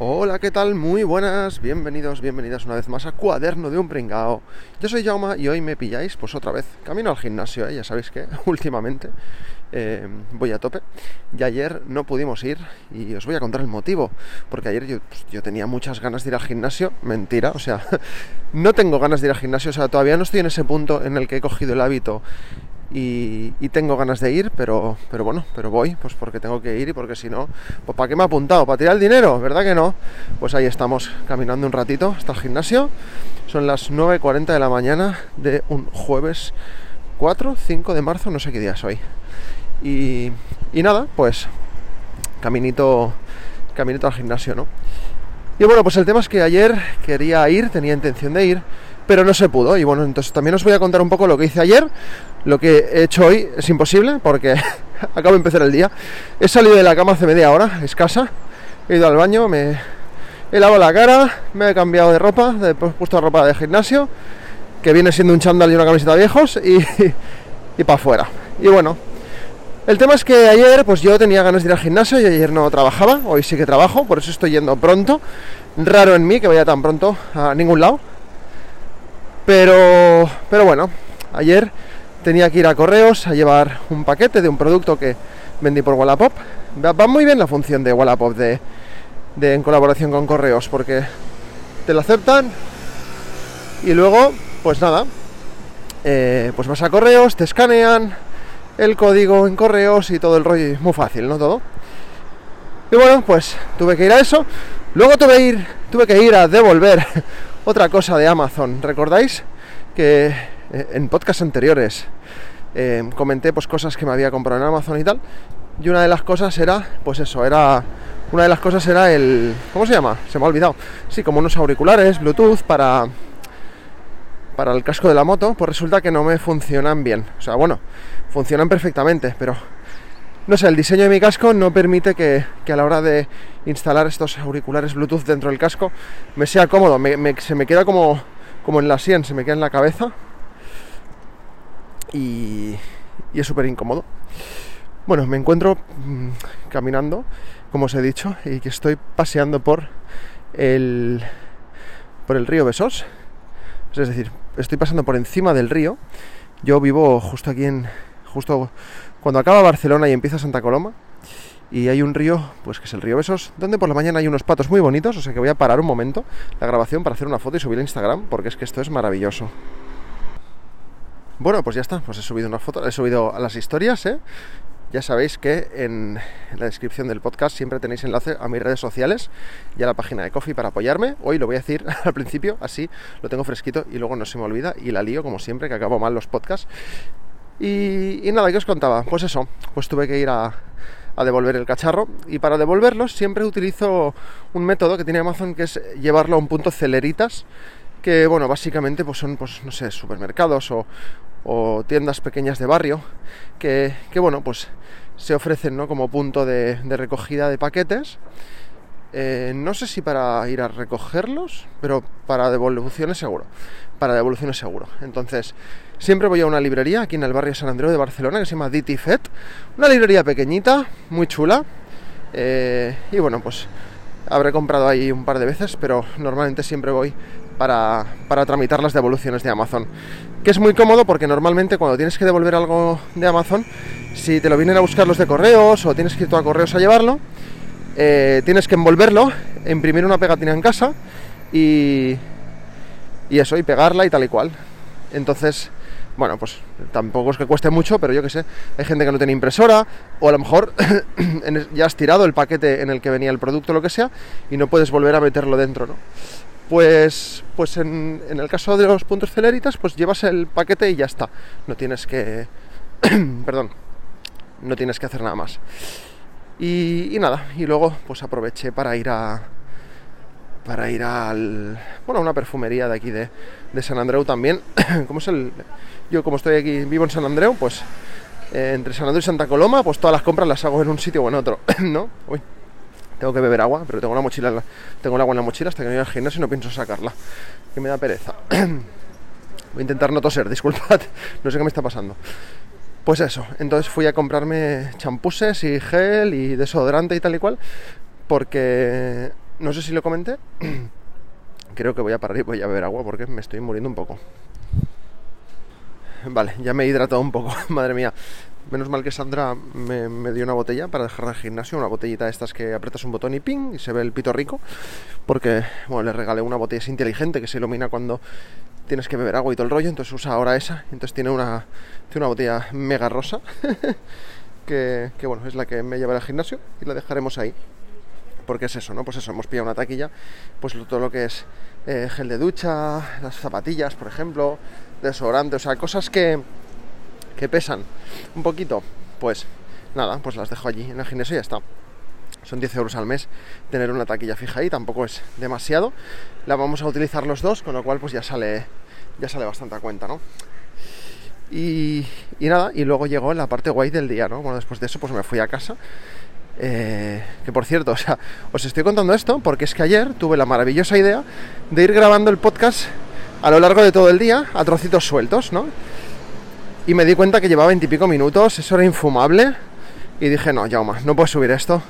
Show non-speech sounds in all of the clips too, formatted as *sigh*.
Hola, ¿qué tal? Muy buenas, bienvenidos, bienvenidas una vez más a Cuaderno de un Pringao. Yo soy Jauma y hoy me pilláis, pues otra vez, camino al gimnasio, ¿eh? ya sabéis que *laughs* últimamente eh, voy a tope. Y ayer no pudimos ir y os voy a contar el motivo, porque ayer yo, pues, yo tenía muchas ganas de ir al gimnasio, mentira, o sea, *laughs* no tengo ganas de ir al gimnasio, o sea, todavía no estoy en ese punto en el que he cogido el hábito y, tengo ganas de ir, pero, pero bueno, pero voy, pues porque tengo que ir y porque si no, pues ¿para qué me he apuntado? ¿Para tirar el dinero? ¿Verdad que no? Pues ahí estamos, caminando un ratito hasta el gimnasio. Son las 9.40 de la mañana de un jueves 4, 5 de marzo, no sé qué día es hoy. Y, y nada, pues caminito, caminito al gimnasio, ¿no? Y bueno, pues el tema es que ayer quería ir, tenía intención de ir, pero no se pudo. Y bueno, entonces también os voy a contar un poco lo que hice ayer. Lo que he hecho hoy es imposible porque *laughs* acabo de empezar el día. He salido de la cama hace media hora, escasa. He ido al baño, me he lavado la cara, me he cambiado de ropa, he puesto ropa de gimnasio, que viene siendo un chándal y una camiseta viejos, y, *laughs* y para afuera. Y bueno, el tema es que ayer pues yo tenía ganas de ir al gimnasio y ayer no trabajaba, hoy sí que trabajo, por eso estoy yendo pronto. Raro en mí que vaya tan pronto a ningún lado. Pero, pero bueno, ayer tenía que ir a correos a llevar un paquete de un producto que vendí por Wallapop. Va muy bien la función de Wallapop de, de en colaboración con correos porque te lo aceptan y luego, pues nada, eh, pues vas a correos, te escanean el código en correos y todo el rollo, muy fácil, ¿no? Todo. Y bueno, pues tuve que ir a eso. Luego tuve, ir, tuve que ir a devolver otra cosa de Amazon. ¿Recordáis que eh, en podcasts anteriores eh, comenté pues cosas que me había comprado en Amazon y tal? Y una de las cosas era, pues eso, era una de las cosas era el ¿cómo se llama? Se me ha olvidado. Sí, como unos auriculares Bluetooth para para el casco de la moto, pues resulta que no me funcionan bien. O sea, bueno, funcionan perfectamente, pero no sé, el diseño de mi casco no permite que, a la hora de instalar estos auriculares Bluetooth dentro del casco me sea cómodo, se me queda como, como en la sien, se me queda en la cabeza y, y es súper incómodo. Bueno, me encuentro mm, caminando, como os he dicho, y que estoy paseando por el, por el río Besós. Es decir, estoy pasando por encima del río. Yo vivo justo aquí en, justo cuando acaba Barcelona y empieza Santa Coloma, y hay un río, pues que es el río Besos, donde por la mañana hay unos patos muy bonitos, o sea que voy a parar un momento la grabación para hacer una foto y subirla a Instagram, porque es que esto es maravilloso. Bueno, pues ya está, pues he subido una foto, he subido a las historias, ¿eh? Ya sabéis que en la descripción del podcast siempre tenéis enlace a mis redes sociales y a la página de Coffee para apoyarme. Hoy lo voy a decir *laughs* al principio, así lo tengo fresquito y luego no se me olvida y la lío como siempre, que acabo mal los podcasts. Y, nada, ¿qué os contaba? Pues eso, pues tuve que ir a, devolver el cacharro y para devolverlo siempre utilizo un método que tiene Amazon que es llevarlo a un punto celeritas que bueno básicamente pues son pues no sé supermercados o, tiendas pequeñas de barrio que, bueno pues se ofrecen ¿no? como punto de, recogida de paquetes eh, no sé si para ir a recogerlos pero para devoluciones seguro para devoluciones seguro entonces Siempre voy a una librería aquí en el barrio San Andreu de Barcelona que se llama Diti Fet. Una librería pequeñita, muy chula. Eh, y bueno, pues habré comprado ahí un par de veces, pero normalmente siempre voy para, para, tramitar las devoluciones de Amazon. Que es muy cómodo porque normalmente cuando tienes que devolver algo de Amazon, si te lo vienen a buscar los de correos o tienes que ir tú a correos a llevarlo, eh, tienes que envolverlo, imprimir una pegatina en casa y, eso, y pegarla y tal y cual. Entonces, bueno, pues tampoco es que cueste mucho, pero yo que sé, hay gente que no tiene impresora, o a lo mejor *coughs* ya has tirado el paquete en el que venía el producto, lo que sea, y no puedes volver a meterlo dentro, ¿no? Pues, pues en, el caso de los puntos celeritas, pues llevas el paquete y ya está. No tienes que. *coughs* perdón. No tienes que hacer nada más. Y, nada, y luego pues aproveché para ir a, para ir al bueno a una perfumería de aquí de, de San Andreu también *coughs* como es el yo como estoy aquí, vivo en San Andreu, pues eh, entre San Andrés y Santa Coloma, pues todas las compras las hago en un sitio o en otro, *coughs* ¿no? Uy, tengo que beber agua, pero tengo la mochila, tengo el agua en la mochila hasta que no voy al gimnasio y no pienso sacarla, que me da pereza. *coughs* Voy a intentar no toser, *laughs* disculpad, no sé qué me está pasando. Pues eso, entonces fui a comprarme champuses y gel y desodorante y tal y cual, porque no sé si lo comenté, *clears throat* creo que voy a parar y voy a beber agua porque me estoy muriendo un poco. Vale, ya me he hidratado un poco, *laughs* madre mía. Menos mal que Sandra me, dio una botella para dejar el gimnasio, una botellita de estas que apretas un botón y ping, y se ve el pito rico, porque, bueno, le regalé una botella inteligente que se ilumina cuando tienes que beber agua y todo el rollo, entonces usa ahora esa, entonces tiene una, tiene una botella mega rosa, *laughs* que, bueno, es la que me lleva al gimnasio y la dejaremos ahí. Porque es eso, ¿no? Pues eso, hemos pillado una taquilla, pues todo lo que es eh, gel de ducha, las zapatillas, por ejemplo, desodorante, o sea, cosas que, que pesan un poquito, pues nada, pues las dejo allí en el gimnasio y ya está. Son 10 euros al mes tener una taquilla fija ahí, tampoco es demasiado. La vamos a utilizar los dos, con lo cual pues ya sale, ya sale bastante a cuenta, ¿no? Y, y nada, y luego llegó la parte guay del día, ¿no? Bueno, después de eso pues me fui a casa. Eh, que por cierto, *laughs* o sea, os estoy contando esto porque es que ayer tuve la maravillosa idea de ir grabando el podcast a lo largo de todo el día a trocitos sueltos, ¿no? Y me di cuenta que llevaba veintipico minutos, eso era infumable. Y dije, no, Jauma, no puedes subir esto.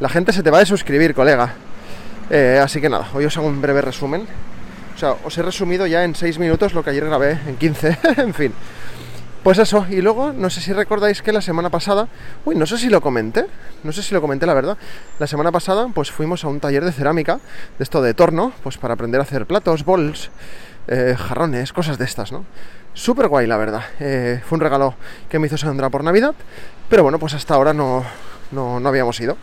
La gente se te va a suscribir, colega. Eh, así que nada, hoy os hago un breve resumen. O sea, os he resumido ya en 6 minutos lo que ayer grabé en 15. *laughs* en fin. Pues eso, y luego, no sé si recordáis que la semana pasada, uy, no sé si lo comenté, no sé si lo comenté la verdad, la semana pasada pues fuimos a un taller de cerámica, de esto de torno, pues para aprender a hacer platos, bols, eh, jarrones, cosas de estas, ¿no? Súper guay, la verdad. Eh, fue un regalo que me hizo Sandra por Navidad, pero bueno, pues hasta ahora no, no, no habíamos ido.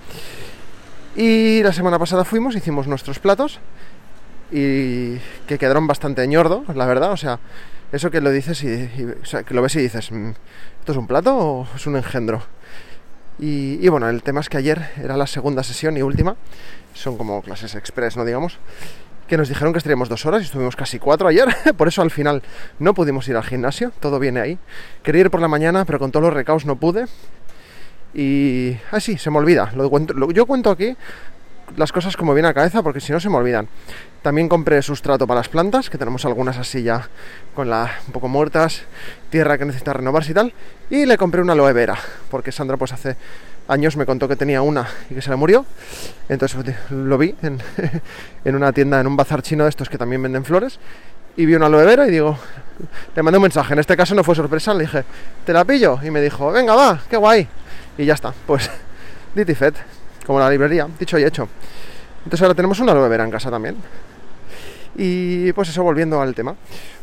Y la semana pasada fuimos, hicimos nuestros platos y que quedaron bastante ñordo, la verdad, o sea, eso que lo dices y, que lo ves y dices, mm, ¿esto es un plato o es un engendro? Y, bueno, el tema es que ayer era la segunda sesión y última, son como clases express, ¿no? Digamos, que nos dijeron que estaríamos dos horas y estuvimos casi cuatro ayer, *laughs* por eso al final no pudimos ir al gimnasio, todo viene ahí. Quería ir por la mañana, pero con todos los recaos no pude. Y ah, se me olvida. Lo, yo cuento aquí las cosas como viene a cabeza porque si no se me olvidan. También compré sustrato para las plantas, que tenemos algunas así ya con la un poco muertas, tierra que necesita renovarse y tal. Y le compré una aloe vera, porque Sandra pues hace años me contó que tenía una y que se le murió. Entonces pues, lo vi *laughs* en, una tienda, en un bazar chino de estos que también venden flores. Y vi una aloe vera y digo, le mandé un mensaje. En este caso no fue sorpresa, le dije, ¿te la pillo? Y me dijo, venga, va, qué guay. Y ya está, pues, dit y fet como la librería, dicho y hecho. Entonces ahora tenemos una aloe vera en casa también. Y pues eso, volviendo al tema.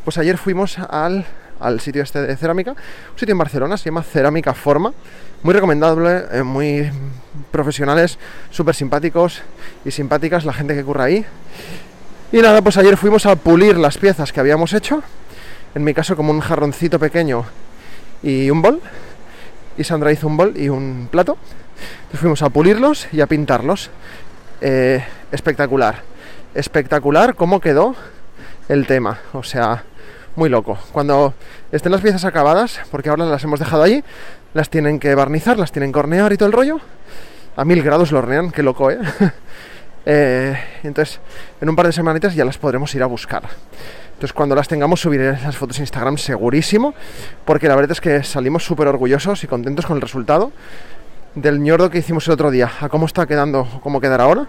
Pues ayer fuimos al, al sitio este de cerámica, un sitio en Barcelona, se llama Cerámica Forma. Muy recomendable, eh, muy profesionales, súper simpáticos y simpáticas la gente que curra ahí. Y nada, pues ayer fuimos a pulir las piezas que habíamos hecho. En mi caso como un jarroncito pequeño y un bol. Y Sandra hizo un bol y un plato. Entonces fuimos a pulirlos y a pintarlos. Eh, espectacular. Espectacular cómo quedó el tema. O sea, muy loco. Cuando estén las piezas acabadas, porque ahora las hemos dejado allí, las tienen que barnizar, las tienen que hornear y todo el rollo. A mil grados lo hornean, qué loco, ¿eh? *laughs* eh entonces, en un par de semanitas ya las podremos ir a buscar. Entonces, cuando las tengamos, subiré las fotos a Instagram segurísimo, porque la verdad es que salimos súper orgullosos y contentos con el resultado del ñordo que hicimos el otro día, a cómo está quedando, cómo quedará ahora,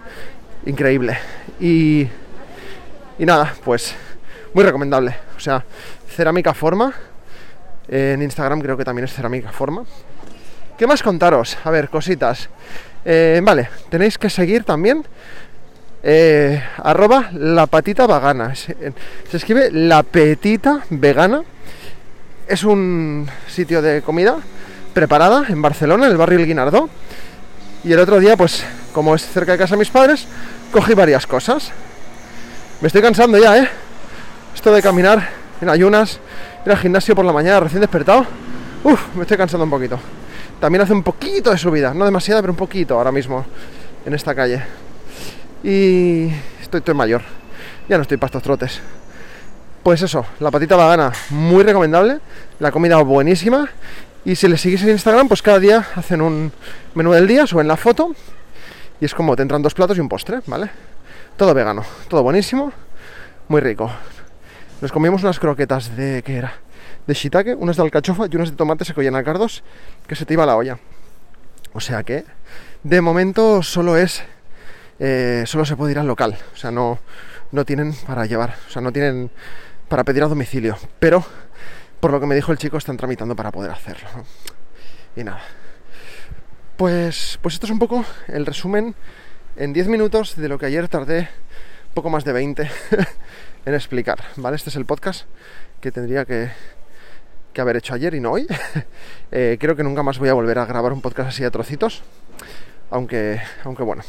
increíble. Y, y nada, pues muy recomendable. O sea, cerámica forma. En Instagram creo que también es cerámica forma. ¿Qué más contaros? A ver, cositas. Eh, vale, tenéis que seguir también eh, arroba la patita vegana. Se, escribe la petita vegana. Es un sitio de comida preparada en Barcelona, en el barrio El Guinardó. Y el otro día, pues, como es cerca de casa de mis padres, cogí varias cosas. Me estoy cansando ya, ¿eh? Esto de caminar en ayunas, ir al gimnasio por la mañana recién despertado. Uf, me estoy cansando un poquito. También hace un poquito de subida, no demasiada, pero un poquito ahora mismo en esta calle. Y estoy, mayor, ya no estoy para estos trotes. Pues eso, la patita vegana, muy recomendable, la comida buenísima Y si les seguís en Instagram, pues cada día hacen un menú del día, suben la foto y es como te entran dos platos y un postre, ¿vale? Todo vegano, todo buenísimo, muy rico. Nos comimos unas croquetas de, ¿qué era? De shiitake, unas de alcachofa y unas de tomate seco y anacardos, que se te iba la olla. O sea que, de momento solo es, eh, solo se puede ir al local. O sea, no, no tienen para llevar, o sea, no tienen para pedir a domicilio. Pero, por lo que me dijo el chico, están tramitando para poder hacerlo. Y nada. Pues, pues esto es un poco el resumen en 10 minutos de lo que ayer tardé poco más de 20 *laughs* en explicar, ¿vale? Este es el podcast que tendría que, que haber hecho ayer y no hoy. *laughs* Eh, creo que nunca más voy a volver a grabar un podcast así de trocitos, aunque, aunque bueno.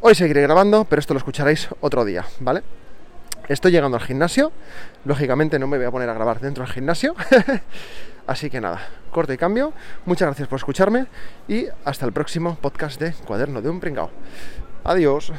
Hoy seguiré grabando, pero esto lo escucharéis otro día, ¿vale? Estoy llegando al gimnasio, lógicamente no me voy a poner a grabar dentro del gimnasio, *laughs* así que nada, corto y cambio. Muchas gracias por escucharme y hasta el próximo podcast de Cuaderno de un Pringao. Adiós.